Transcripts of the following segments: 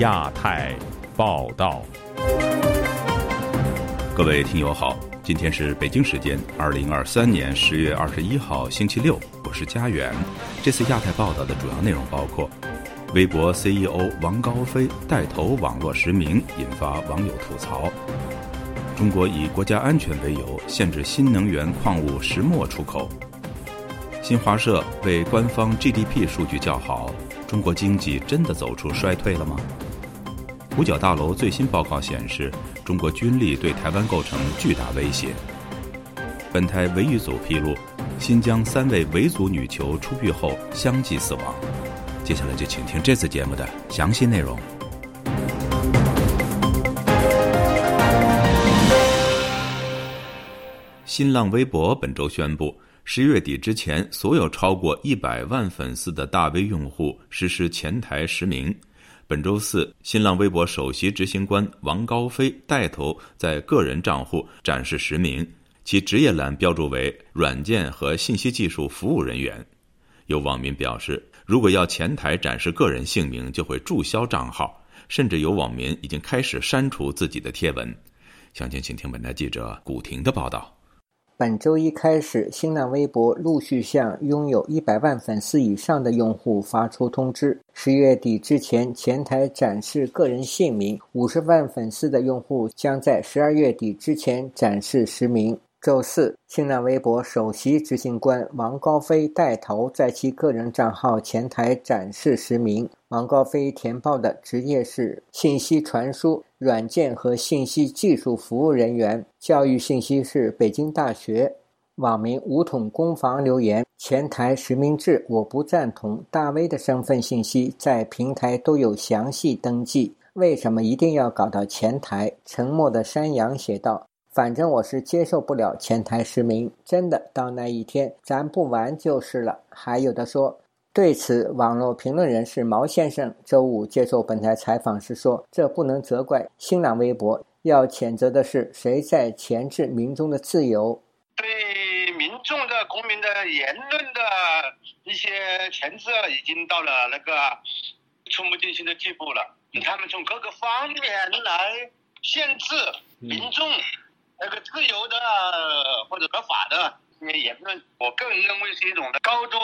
亚太报道，各位听友好，今天是北京时间二零二三年十月二十一号星期六，我是佳远。这次亚太报道的主要内容包括：微博 CEO 王高飞带头网络实名，引发网友吐槽；中国以国家安全为由限制新能源矿物石墨出口；新华社为官方 GDP 数据叫好。中国经济真的走出衰退了吗？五角大楼最新报告显示，中国军力对台湾构成巨大威胁。本台维语组披露，新疆三位维族女囚出狱后相继死亡。接下来就请听这次节目的详细内容。新浪微博本周宣布。十月底之前，所有超过一百万粉丝的大 V 用户实施前台实名。本周四，新浪微博首席执行官王高飞带头在个人账户展示实名，其职业栏标注为“软件和信息技术服务人员”。有网民表示，如果要前台展示个人姓名，就会注销账号，甚至有网民已经开始删除自己的贴文。详情，请听本台记者古婷的报道。本周一开始，新浪微博陆续向拥有一百万粉丝以上的用户发出通知：十月底之前前台展示个人姓名，五十万粉丝的用户将在十二月底之前展示实名。周四，新浪微博首席执行官王高飞带头在其个人账号前台展示实名。王高飞填报的职业是信息传输、软件和信息技术服务人员，教育信息是北京大学。网民五桶攻防留言：前台实名制我不赞同，大 V 的身份信息在平台都有详细登记，为什么一定要搞到前台？沉默的山羊写道。反正我是接受不了前台实名，真的到那一天咱不玩就是了。还有的说，对此，网络评论人士毛先生周五接受本台采访时说：“这不能责怪新浪微博，要谴责的是谁在钳制民众的自由。对民众的、公民的言论的一些钳制，已经到了那个触目惊心的地步了。他们从各个方面来限制民众。”那个自由的或者合法的这些言论，我个人认为是一种的高度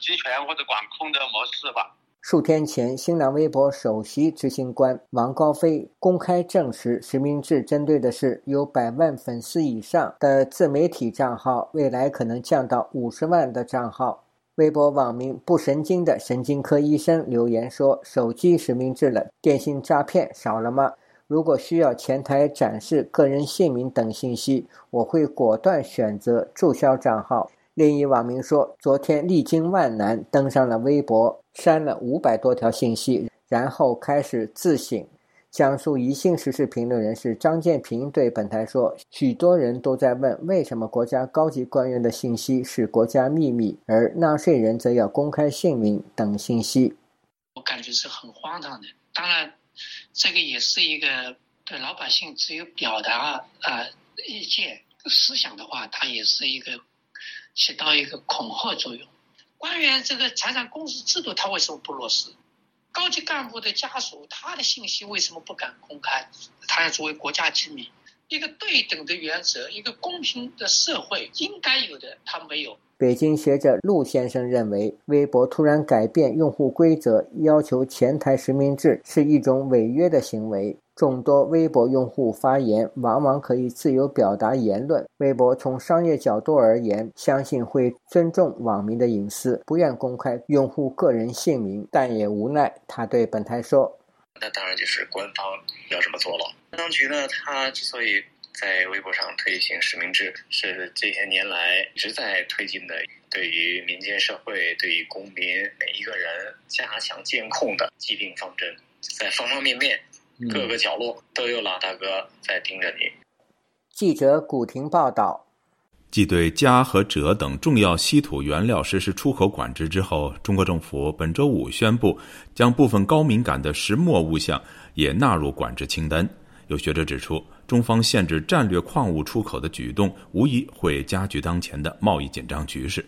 集权或者管控的模式吧。数天前，新浪微博首席执行官王高飞公开证实，实名制针对的是有百万粉丝以上的自媒体账号，未来可能降到五十万的账号。微博网民不神经的神经科医生留言说：“手机实名制了，电信诈骗少了吗？”如果需要前台展示个人姓名等信息，我会果断选择注销账号。另一网民说，昨天历经万难登上了微博，删了五百多条信息，然后开始自省。江苏宜兴时事评论人士张建平对本台说：“许多人都在问，为什么国家高级官员的信息是国家秘密，而纳税人则要公开姓名等信息？”我感觉是很荒唐的。当然。这个也是一个对老百姓只有表达啊意见思想的话，它也是一个起到一个恐吓作用。官员这个财产公示制度，他为什么不落实？高级干部的家属，他的信息为什么不敢公开？他要作为国家机密。一个对等的原则，一个公平的社会应该有的，他没有。北京学者陆先生认为，微博突然改变用户规则，要求前台实名制是一种违约的行为。众多微博用户发言，往往可以自由表达言论。微博从商业角度而言，相信会尊重网民的隐私，不愿公开用户个人姓名，但也无奈。他对本台说：“那当然就是官方要这么做了。当局呢，他之所以……”在微博上推行实名制，是这些年来一直在推进的，对于民间社会、对于公民每一个人加强监控的既定方针，在方方面面、各个角落都有老大哥在盯着你。记者古婷报道。继对镓和锗等重要稀土原料实施出口管制之后，中国政府本周五宣布，将部分高敏感的石墨物项也纳入管制清单。有学者指出。中方限制战略矿物出口的举动，无疑会加剧当前的贸易紧张局势。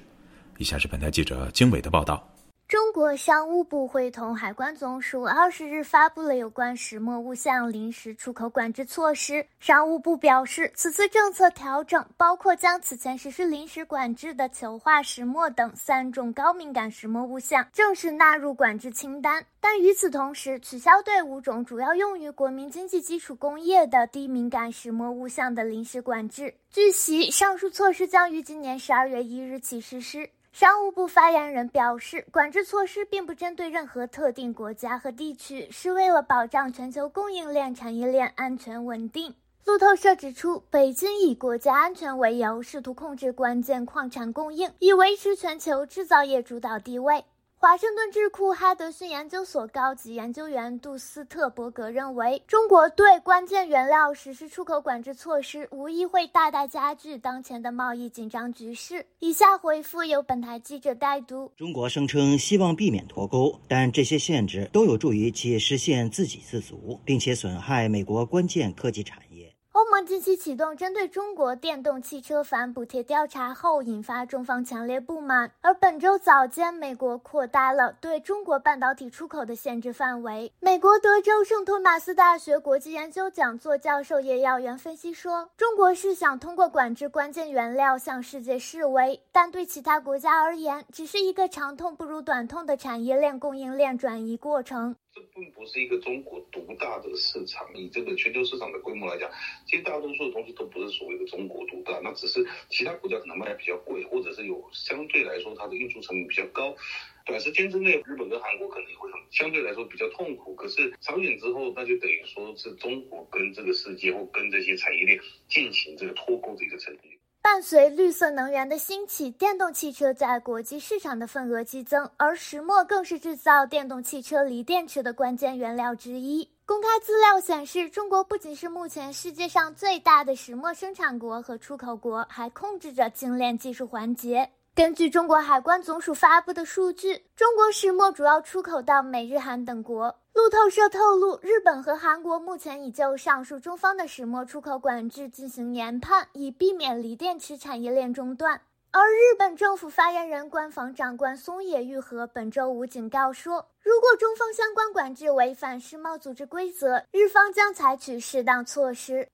以下是本台记者经纬的报道。中国商务部会同海关总署二十日发布了有关石墨物项临时出口管制措施。商务部表示，此次政策调整包括将此前实施临时管制的球化石墨等三种高敏感石墨物项正式纳入管制清单，但与此同时，取消对五种主要用于国民经济基础工业的低敏感石墨物项的临时管制。据悉，上述措施将于今年十二月一日起实施。商务部发言人表示，管制措施并不针对任何特定国家和地区，是为了保障全球供应链产业链安全稳定。路透社指出，北京以国家安全为由，试图控制关键矿产供应，以维持全球制造业主导地位。华盛顿智库哈德逊研究所高级研究员杜斯特伯格认为，中国对关键原料实施出口管制措施，无疑会大大加剧当前的贸易紧张局势。以下回复由本台记者代读：中国声称希望避免脱钩，但这些限制都有助于其实现自给自足，并且损害美国关键科技产业。欧盟近期启动针对中国电动汽车反补贴调查后，引发中方强烈不满。而本周早间，美国扩大了对中国半导体出口的限制范围。美国德州圣托马斯大学国际研究讲座教授叶耀元分析说，中国是想通过管制关键原料向世界示威，但对其他国家而言，只是一个长痛不如短痛的产业链供应链转移过程。并不是一个中国独大的市场，以这个全球市场的规模来讲，其实大多数的东西都不是所谓的中国独大，那只是其他国家可能卖的比较贵，或者是有相对来说它的运输成本比较高，短时间之内日本跟韩国可能也会很相对来说比较痛苦，可是长远之后，那就等于说是中国跟这个世界或跟这些产业链进行这个脱钩的一个程序。伴随绿色能源的兴起，电动汽车在国际市场的份额激增，而石墨更是制造电动汽车锂电池的关键原料之一。公开资料显示，中国不仅是目前世界上最大的石墨生产国和出口国，还控制着精炼技术环节。根据中国海关总署发布的数据，中国石墨主要出口到美日韩等国。路透社透露，日本和韩国目前已就上述中方的石墨出口管制进行研判，以避免锂电池产业链中断。而日本政府发言人官房长官松野裕和本周五警告说，如果中方相关管制违反世贸组织规则，日方将采取适当措施。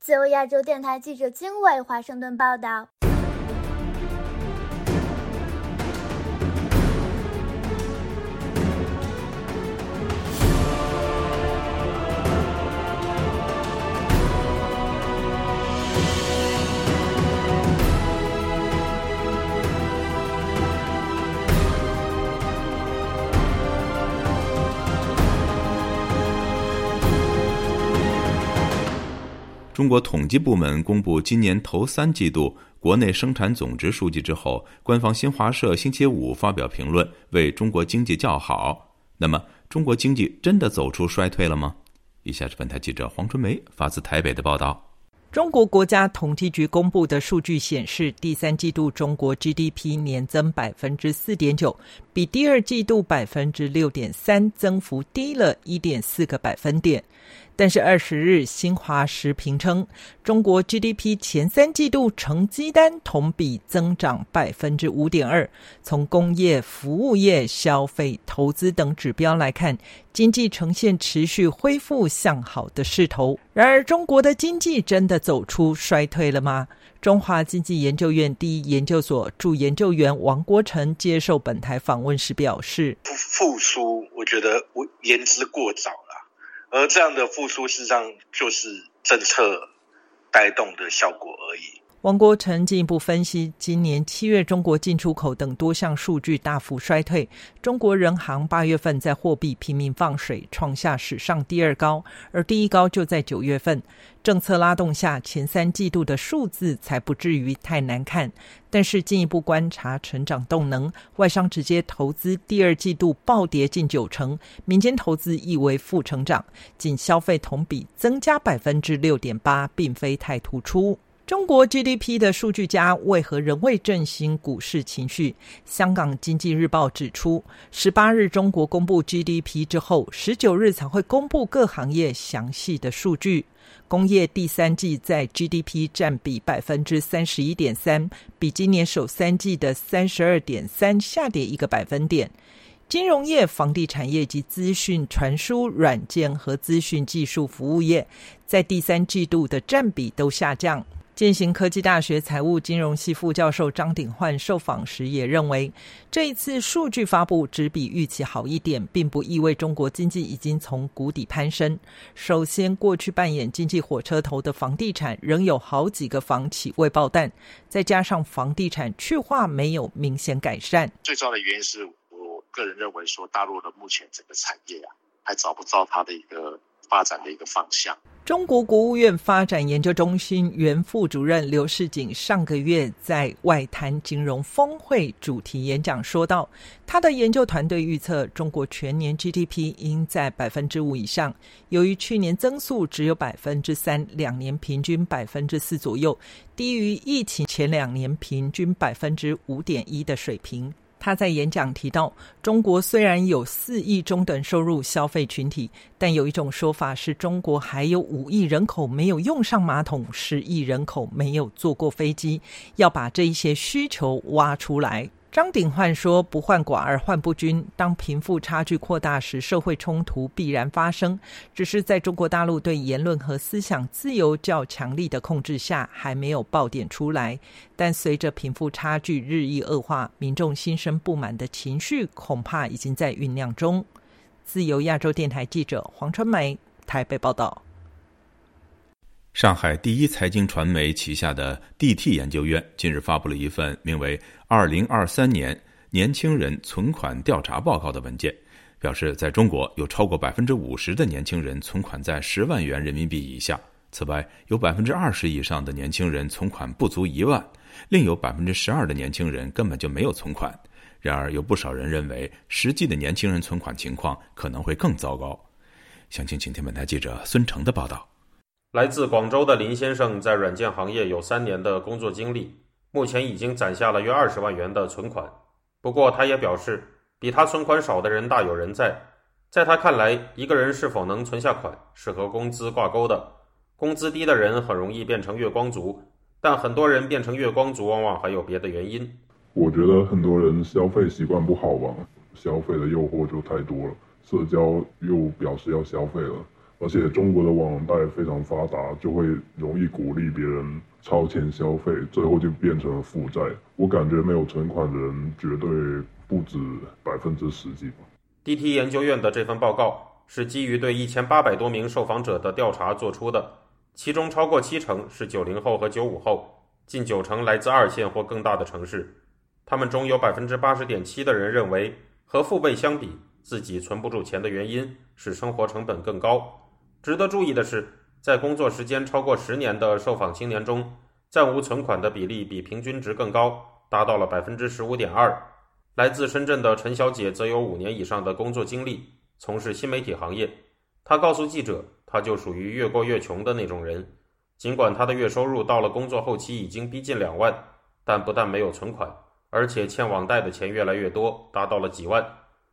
自由亚洲电台记者金伟华盛顿报道。中国统计部门公布今年头三季度国内生产总值数据之后，官方新华社星期五发表评论，为中国经济叫好。那么，中国经济真的走出衰退了吗？以下是本台记者黄春梅发自台北的报道。中国国家统计局公布的数据显示，第三季度中国 GDP 年增百分之四点九，比第二季度百分之六点三增幅低了一点四个百分点。但是二十日，新华时评称，中国 GDP 前三季度成绩单同比增长百分之五点二。从工业、服务业、消费、投资等指标来看，经济呈现持续恢复向好的势头。然而，中国的经济真的走出衰退了吗？中华经济研究院第一研究所驻研究员王国成接受本台访问时表示：“复苏，我觉得我言之过早了。”而这样的复苏，事实上就是政策带动的效果而已。王国成进一步分析，今年七月中国进出口等多项数据大幅衰退。中国人行八月份在货币拼命放水，创下史上第二高，而第一高就在九月份。政策拉动下，前三季度的数字才不至于太难看。但是进一步观察成长动能，外商直接投资第二季度暴跌近九成，民间投资亦为负成长，仅消费同比增加百分之六点八，并非太突出。中国 GDP 的数据家为何仍未振兴股市情绪？香港经济日报指出，十八日中国公布 GDP 之后，十九日才会公布各行业详细的数据。工业第三季在 GDP 占比百分之三十一点三，比今年首三季的三十二点三下跌一个百分点。金融业、房地产业及资讯传输软件和资讯技术服务业在第三季度的占比都下降。建行科技大学财务金融系副教授张鼎焕受访时也认为，这一次数据发布只比预期好一点，并不意味中国经济已经从谷底攀升。首先，过去扮演经济火车头的房地产仍有好几个房企未爆弹，再加上房地产去化没有明显改善。最重要的原因是我个人认为说，大陆的目前整个产业啊，还找不到它的一个发展的一个方向。中国国务院发展研究中心原副主任刘世锦上个月在外滩金融峰会主题演讲说道，他的研究团队预测中国全年 GDP 应在百分之五以上，由于去年增速只有百分之三，两年平均百分之四左右，低于疫情前两年平均百分之五点一的水平。他在演讲提到，中国虽然有四亿中等收入消费群体，但有一种说法是中国还有五亿人口没有用上马桶，十亿人口没有坐过飞机，要把这一些需求挖出来。张鼎焕说：“不患寡而患不均，当贫富差距扩大时，社会冲突必然发生。只是在中国大陆对言论和思想自由较强力的控制下，还没有爆点出来。但随着贫富差距日益恶化，民众心生不满的情绪恐怕已经在酝酿中。”自由亚洲电台记者黄春梅台北报道。上海第一财经传媒旗下的 DT 研究院近日发布了一份名为《二零二三年年轻人存款调查报告》的文件，表示，在中国有超过百分之五十的年轻人存款在十万元人民币以下。此外，有百分之二十以上的年轻人存款不足一万，另有百分之十二的年轻人根本就没有存款。然而，有不少人认为，实际的年轻人存款情况可能会更糟糕。详情，请听本台记者孙成的报道。来自广州的林先生在软件行业有三年的工作经历，目前已经攒下了约二十万元的存款。不过，他也表示，比他存款少的人大有人在。在他看来，一个人是否能存下款是和工资挂钩的。工资低的人很容易变成月光族，但很多人变成月光族往往还有别的原因。我觉得很多人消费习惯不好吧，消费的诱惑就太多了，社交又表示要消费了。而且中国的网贷非常发达，就会容易鼓励别人超前消费，最后就变成了负债。我感觉没有存款的人绝对不止百分之十几吧。DT 研究院的这份报告是基于对一千八百多名受访者的调查做出的，其中超过七成是九零后和九五后，近九成来自二线或更大的城市。他们中有百分之八十点七的人认为，和父辈相比，自己存不住钱的原因是生活成本更高。值得注意的是，在工作时间超过十年的受访青年中，暂无存款的比例比平均值更高，达到了百分之十五点二。来自深圳的陈小姐则有五年以上的工作经历，从事新媒体行业。她告诉记者，她就属于越过越穷的那种人。尽管她的月收入到了工作后期已经逼近两万，但不但没有存款，而且欠网贷的钱越来越多，达到了几万。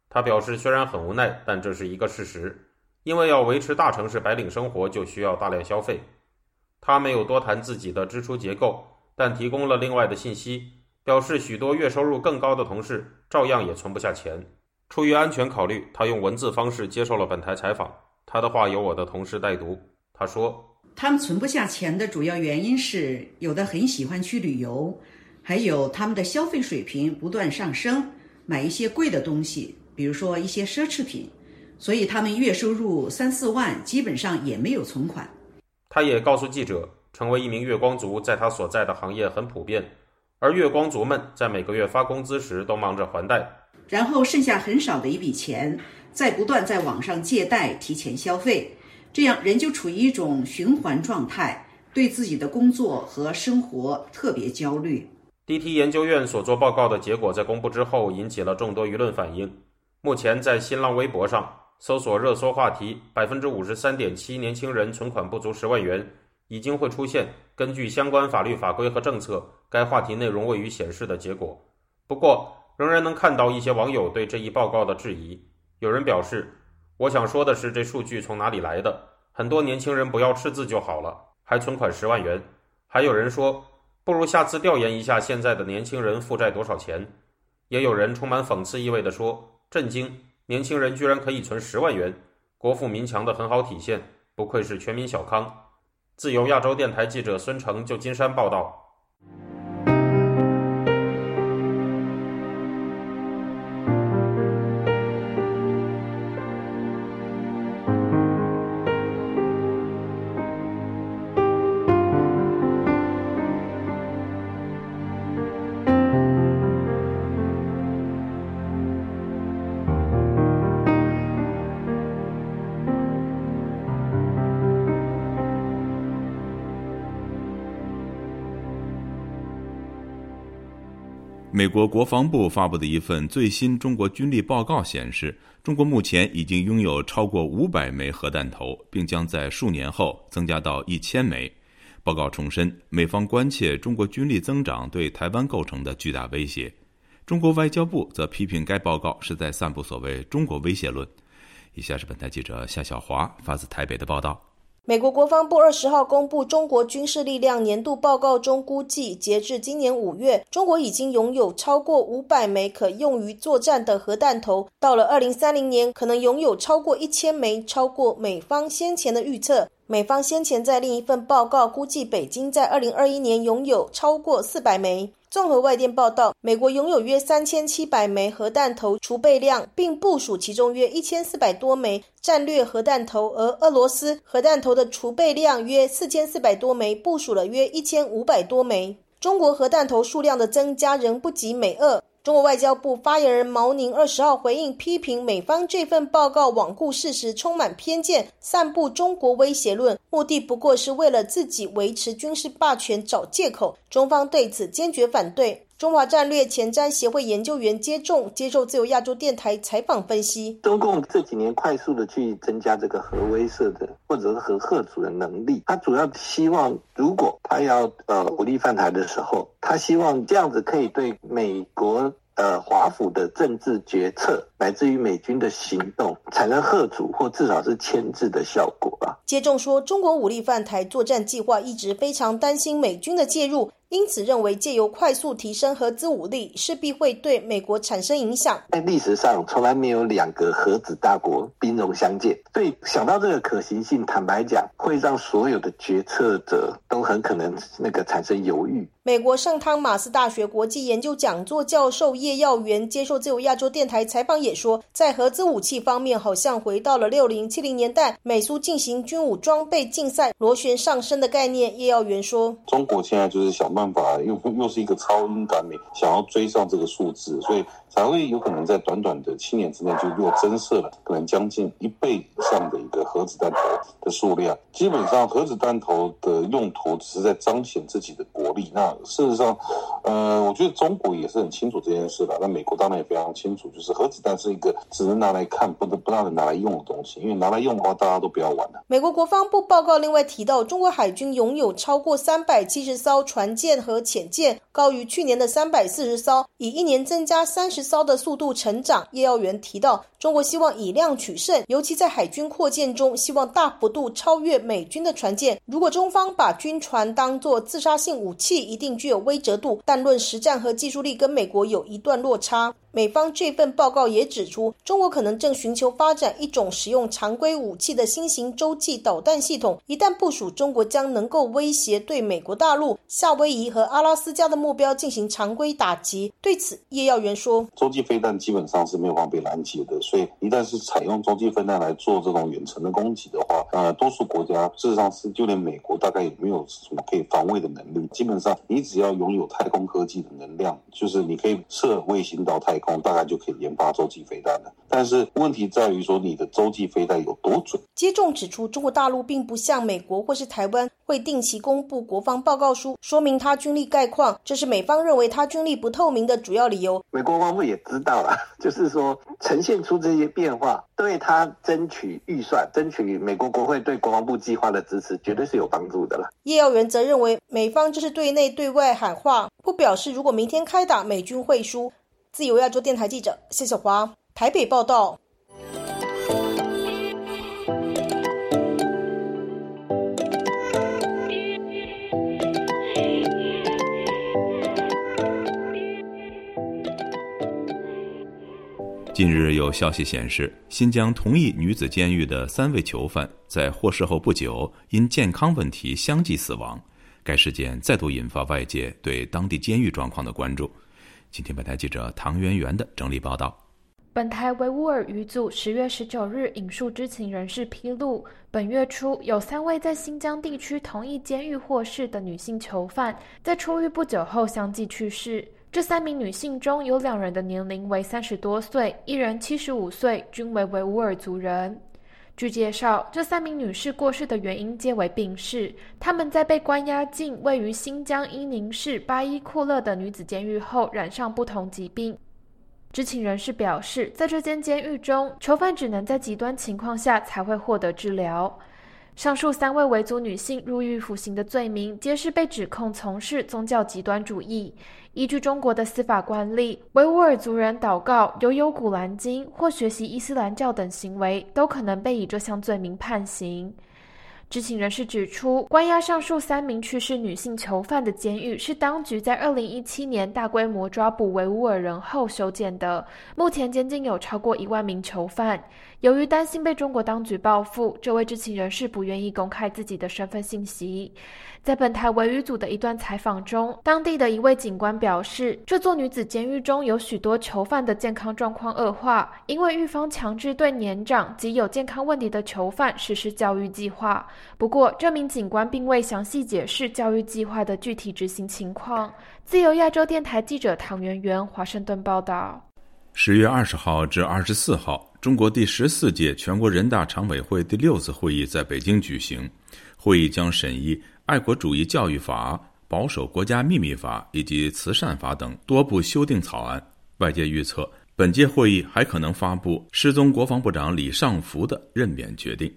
她表示，虽然很无奈，但这是一个事实。因为要维持大城市白领生活，就需要大量消费。他没有多谈自己的支出结构，但提供了另外的信息，表示许多月收入更高的同事照样也存不下钱。出于安全考虑，他用文字方式接受了本台采访。他的话由我的同事代读。他说：“他们存不下钱的主要原因是，有的很喜欢去旅游，还有他们的消费水平不断上升，买一些贵的东西，比如说一些奢侈品。”所以他们月收入三四万，基本上也没有存款。他也告诉记者，成为一名月光族在他所在的行业很普遍，而月光族们在每个月发工资时都忙着还贷，然后剩下很少的一笔钱，再不断在网上借贷提前消费，这样人就处于一种循环状态，对自己的工作和生活特别焦虑。DT 研究院所做报告的结果在公布之后，引起了众多舆论反应。目前在新浪微博上。搜索热搜话题，百分之五十三点七年轻人存款不足十万元，已经会出现根据相关法律法规和政策，该话题内容未予显示的结果。不过，仍然能看到一些网友对这一报告的质疑。有人表示：“我想说的是，这数据从哪里来的？很多年轻人不要赤字就好了，还存款十万元。”还有人说：“不如下次调研一下现在的年轻人负债多少钱。”也有人充满讽刺意味地说：“震惊，年轻人居然可以存十万元，国富民强的很好体现，不愧是全民小康。”自由亚洲电台记者孙成，就金山报道。美国国防部发布的一份最新中国军力报告显示，中国目前已经拥有超过五百枚核弹头，并将在数年后增加到一千枚。报告重申，美方关切中国军力增长对台湾构成的巨大威胁。中国外交部则批评该报告是在散布所谓“中国威胁论”。以下是本台记者夏小华发自台北的报道。美国国防部二十号公布中国军事力量年度报告中估计，截至今年五月，中国已经拥有超过五百枚可用于作战的核弹头。到了二零三零年，可能拥有超过一千枚，超过美方先前的预测。美方先前在另一份报告估计，北京在二零二一年拥有超过四百枚。综合外电报道，美国拥有约三千七百枚核弹头储备量，并部署其中约一千四百多枚战略核弹头；而俄罗斯核弹头的储备量约四千四百多枚，部署了约一千五百多枚。中国核弹头数量的增加仍不及美俄。中国外交部发言人毛宁二十号回应批评美方这份报告罔顾事实，充满偏见，散布中国威胁论，目的不过是为了自己维持军事霸权找借口。中方对此坚决反对。中华战略前瞻协会研究员接种接受自由亚洲电台采访分析：中共这几年快速的去增加这个核威慑的或者是核核主的能力，他主要希望，如果他要呃武力犯台的时候，他希望这样子可以对美国。呃，华府的政治决策，乃至于美军的行动，产生贺阻或至少是牵制的效果啊。接种说，中国武力犯台作战计划一直非常担心美军的介入。因此，认为借由快速提升核子武力，势必会对美国产生影响。在历史上，从来没有两个核子大国兵戎相见，所以想到这个可行性，坦白讲，会让所有的决策者都很可能那个产生犹豫。美国圣汤马斯大学国际研究讲座教授叶耀元接受自由亚洲电台采访也说，在核子武器方面，好像回到了六零七零年代美苏进行军武装备竞赛螺旋上升的概念。叶耀元说：“中国现在就是想。”办法又又是一个超英赶美，想要追上这个数字，所以才会有可能在短短的七年之内就又增设了可能将近一倍以上的一个核子弹头的数量。基本上核子弹头的用途只是在彰显自己的国力。那事实上，呃，我觉得中国也是很清楚这件事的。那美国当然也非常清楚，就是核子弹是一个只能拿来看，不能不让人拿来用的东西。因为拿来用的话，大家都不要玩了。美国国防部报告另外提到，中国海军拥有超过三百七十艘船舰。和潜舰高于去年的三百四十艘，以一年增加三十艘的速度成长。叶耀元提到，中国希望以量取胜，尤其在海军扩建中，希望大幅度超越美军的船舰。如果中方把军船当作自杀性武器，一定并具有威慑度，但论实战和技术力，跟美国有一段落差。美方这份报告也指出，中国可能正寻求发展一种使用常规武器的新型洲际导弹系统。一旦部署，中国将能够威胁对美国大陆、夏威夷和阿拉斯加的目标进行常规打击。对此，叶耀元说：“洲际飞弹基本上是没有办法被拦截的，所以一旦是采用洲际飞弹来做这种远程的攻击的话，呃，多数国家事实上是就连美国大概也没有什么可以防卫的能力。基本上，你只要拥有太空科技的能量，就是你可以射卫星到太空。”大概就可以研发洲际飞弹了，但是问题在于说你的洲际飞弹有多准？接种指出，中国大陆并不像美国或是台湾会定期公布国防报告书，说明它军力概况，这是美方认为它军力不透明的主要理由。美国防常委也知道了，就是说呈现出这些变化，对他争取预算、争取美国国会对国防部计划的支持，绝对是有帮助的了。叶耀元则认为，美方就是对内对外喊话，不表示如果明天开打，美军会输。自由亚洲电台记者谢小华台北报道。近日有消息显示，新疆同一女子监狱的三位囚犯在获释后不久因健康问题相继死亡。该事件再度引发外界对当地监狱状况的关注。今天，本台记者唐媛媛的整理报道。本台维吾尔语组十月十九日引述知情人士披露，本月初有三位在新疆地区同一监狱获释的女性囚犯，在出狱不久后相继去世。这三名女性中有两人的年龄为三十多岁，一人七十五岁，均为维吾尔族人。据介绍，这三名女士过世的原因皆为病逝。她们在被关押进位于新疆伊宁市巴依库勒的女子监狱后，染上不同疾病。知情人士表示，在这间监狱中，囚犯只能在极端情况下才会获得治疗。上述三位维族女性入狱服刑的罪名，皆是被指控从事宗教极端主义。依据中国的司法惯例，维吾尔族人祷告、游游古兰经或学习伊斯兰教等行为，都可能被以这项罪名判刑。知情人士指出，关押上述三名去世女性囚犯的监狱是当局在二零一七年大规模抓捕维吾尔人后修建的。目前监禁有超过一万名囚犯。由于担心被中国当局报复，这位知情人士不愿意公开自己的身份信息。在本台维语组的一段采访中，当地的一位警官表示，这座女子监狱中有许多囚犯的健康状况恶化，因为狱方强制对年长及有健康问题的囚犯实施教育计划。不过，这名警官并未详细解释教育计划的具体执行情况。自由亚洲电台记者唐媛媛华盛顿报道。十月二十号至二十四号，中国第十四届全国人大常委会第六次会议在北京举行，会议将审议。爱国主义教育法、保守国家秘密法以及慈善法等多部修订草案，外界预测本届会议还可能发布失踪国防部长李尚福的任免决定。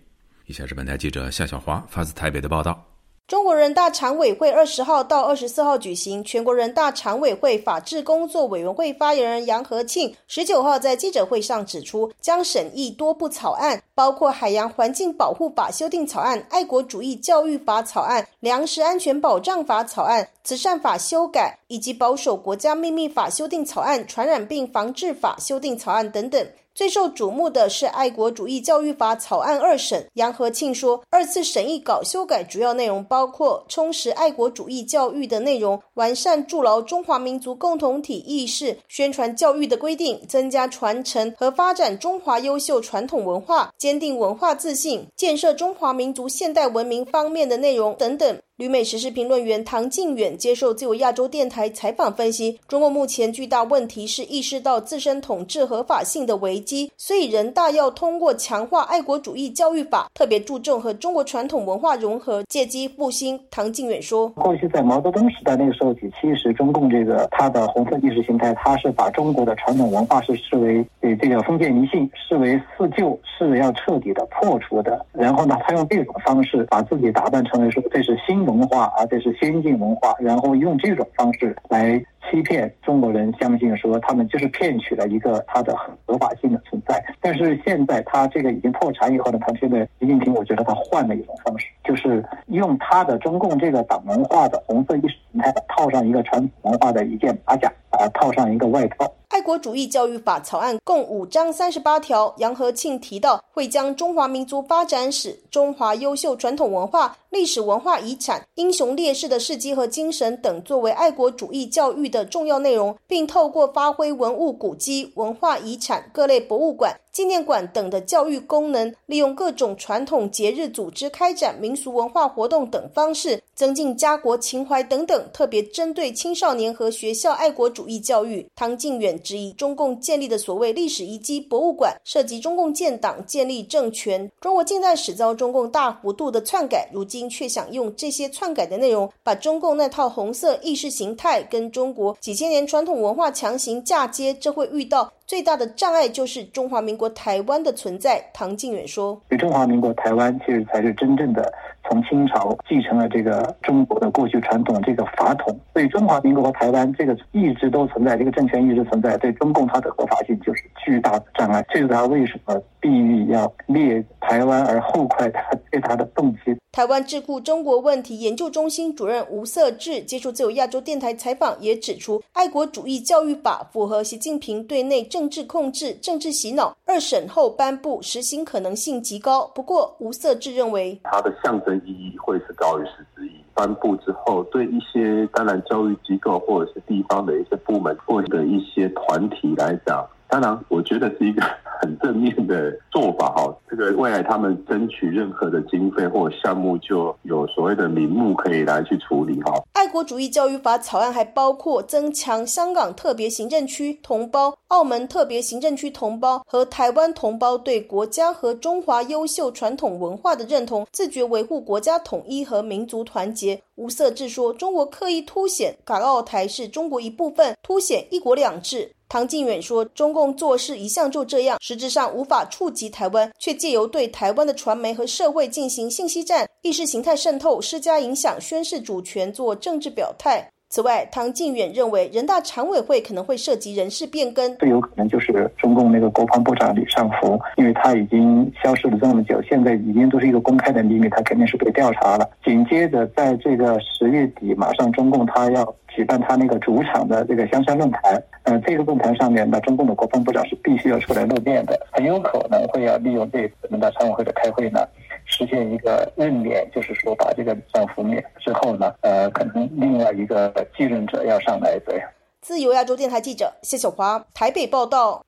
以下是本台记者夏小华发自台北的报道。中国人大常委会二十号到二十四号举行，全国人大常委会法制工作委员会发言人杨和庆十九号在记者会上指出，将审议多部草案，包括海洋环境保护法修订草案、爱国主义教育法草案、粮食安全保障法草案、慈善法修改，以及保守国家秘密法修订草案、传染病防治法修订草案等等。最受瞩目的是《爱国主义教育法》草案二审。杨和庆说，二次审议稿修改主要内容包括充实爱国主义教育的内容，完善筑牢中华民族共同体意识、宣传教育的规定，增加传承和发展中华优秀传统文化，坚定文化自信，建设中华民族现代文明方面的内容等等。旅美时事评论员唐靖远接受自由亚洲电台采访分析，中国目前巨大问题是意识到自身统治合法性的危机，所以人大要通过强化爱国主义教育法，特别注重和中国传统文化融合，借机复兴。唐靖远说：“过去在毛泽东时代那个时候起，其实中共这个他的红色意识形态，他是把中国的传统文化是视为呃这个封建迷信，视为四旧，视为要彻底的破除的。然后呢，他用这种方式把自己打扮成为说这是新。”文化而且是先进文化，然后用这种方式来欺骗中国人，相信说他们就是骗取了一个它的合法性的存在。但是现在他这个已经破产以后呢，他现在习近平，我觉得他换了一种方式，就是用他的中共这个党文化的红色意识形态套上一个传统文化的一件马甲，啊，套上一个外套。爱国主义教育法草案共五章三十八条。杨和庆提到，会将中华民族发展史、中华优秀传统文化、历史文化遗产、英雄烈士的事迹和精神等作为爱国主义教育的重要内容，并透过发挥文物古迹、文化遗产、各类博物馆。纪念馆等的教育功能，利用各种传统节日组织开展民俗文化活动等方式，增进家国情怀等等，特别针对青少年和学校爱国主义教育。唐靖远质疑中共建立的所谓历史遗迹博物馆，涉及中共建党、建立政权。中国近代史遭中共大幅度的篡改，如今却想用这些篡改的内容，把中共那套红色意识形态跟中国几千年传统文化强行嫁接，这会遇到。最大的障碍就是中华民国台湾的存在，唐靖远说：“中华民国台湾其实才是真正的从清朝继承了这个中国的过去传统这个法统，所以中华民国和台湾这个一直都存在，这个政权一直存在，对中共它的合法性就是巨大的障碍。这是他为什么必须要列台湾而后快他最大的动机。”台湾智库中国问题研究中心主任吴色志接受自由亚洲电台采访，也指出，爱国主义教育法符合习近平对内政治控制、政治洗脑，二审后颁布实行可能性极高。不过，吴色志认为，它的象征意义会是高于实质意义。颁布之后，对一些当然教育机构或者是地方的一些部门或者一些团体来讲。当然，我觉得是一个很正面的做法哈。这个未来他们争取任何的经费或项目，就有所谓的名目可以来去处理哈。爱国主义教育法草案还包括增强香港特别行政区同胞、澳门特别行政区同胞和台湾同胞对国家和中华优秀传统文化的认同，自觉维护国家统一和民族团结。吴色志说：“中国刻意凸显港澳台是中国一部分，凸显一国两制。”唐靖远说：“中共做事一向就这样，实质上无法触及台湾，却借由对台湾的传媒和社会进行信息战、意识形态渗透、施加影响、宣示主权、做政治表态。”此外，唐靖远认为，人大常委会可能会涉及人事变更，最有可能就是中共那个国防部长李尚福，因为他已经消失了这么久，现在已经都是一个公开的秘密，他肯定是被调查了。紧接着，在这个十月底，马上中共他要举办他那个主场的这个香山论坛，呃，这个论坛上面，那中共的国防部长是必须要出来露面的，很有可能会要利用这次人大常委会的开会呢。实现一个任免，就是说把这个上浮免之后呢，呃，可能另外一个继任者要上来，这样。自由亚洲电台记者谢小华台北报道。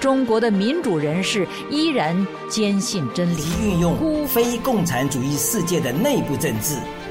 中国的民主人士依然坚信真理，运用非共产主义世界的内部政治。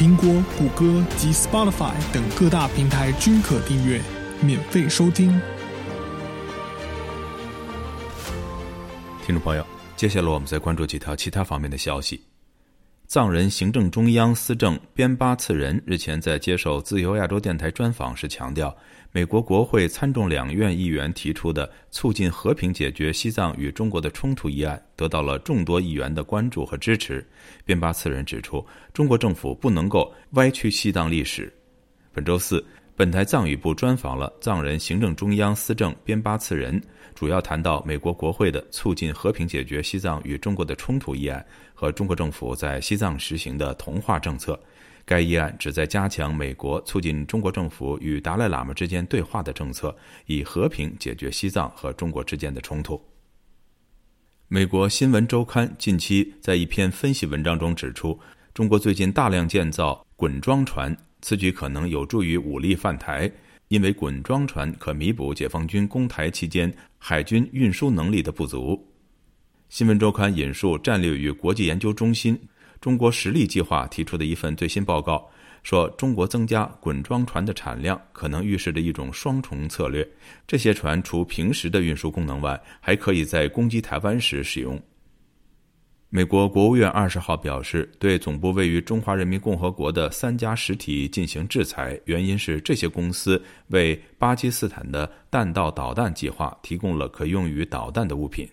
苹果、谷歌及 Spotify 等各大平台均可订阅，免费收听。听众朋友，接下来我们再关注几条其他方面的消息。藏人行政中央司政边巴次仁日前在接受自由亚洲电台专访时强调。美国国会参众两院议员提出的促进和平解决西藏与中国的冲突议案得到了众多议员的关注和支持。边巴次仁指出，中国政府不能够歪曲西藏历史。本周四，本台藏语部专访了藏人行政中央司政边巴次人，主要谈到美国国会的促进和平解决西藏与中国的冲突议案和中国政府在西藏实行的同化政策。该议案旨在加强美国促进中国政府与达赖喇嘛之间对话的政策，以和平解决西藏和中国之间的冲突。美国新闻周刊近期在一篇分析文章中指出，中国最近大量建造滚装船，此举可能有助于武力犯台，因为滚装船可弥补解放军攻台期间海军运输能力的不足。新闻周刊引述战略与国际研究中心。中国实力计划提出的一份最新报告说，中国增加滚装船的产量，可能预示着一种双重策略。这些船除平时的运输功能外，还可以在攻击台湾时使用。美国国务院二十号表示，对总部位于中华人民共和国的三家实体进行制裁，原因是这些公司为巴基斯坦的弹道导弹计划提供了可用于导弹的物品。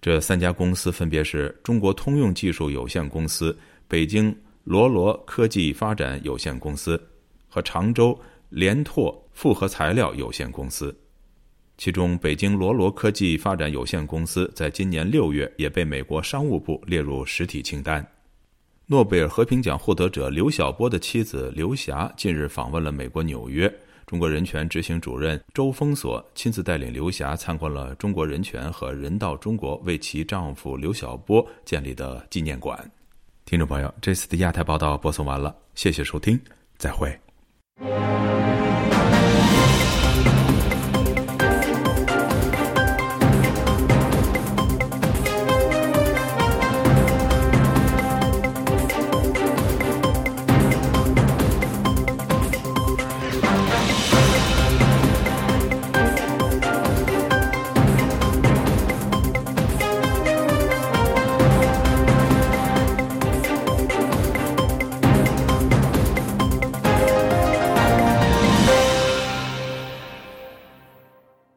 这三家公司分别是中国通用技术有限公司、北京罗罗科技发展有限公司和常州联拓复合材料有限公司。其中，北京罗罗科技发展有限公司在今年六月也被美国商务部列入实体清单。诺贝尔和平奖获得者刘晓波的妻子刘霞近日访问了美国纽约。中国人权执行主任周封锁亲自带领刘霞参观了中国人权和人道中国为其丈夫刘晓波建立的纪念馆。听众朋友，这次的亚太报道播送完了，谢谢收听，再会。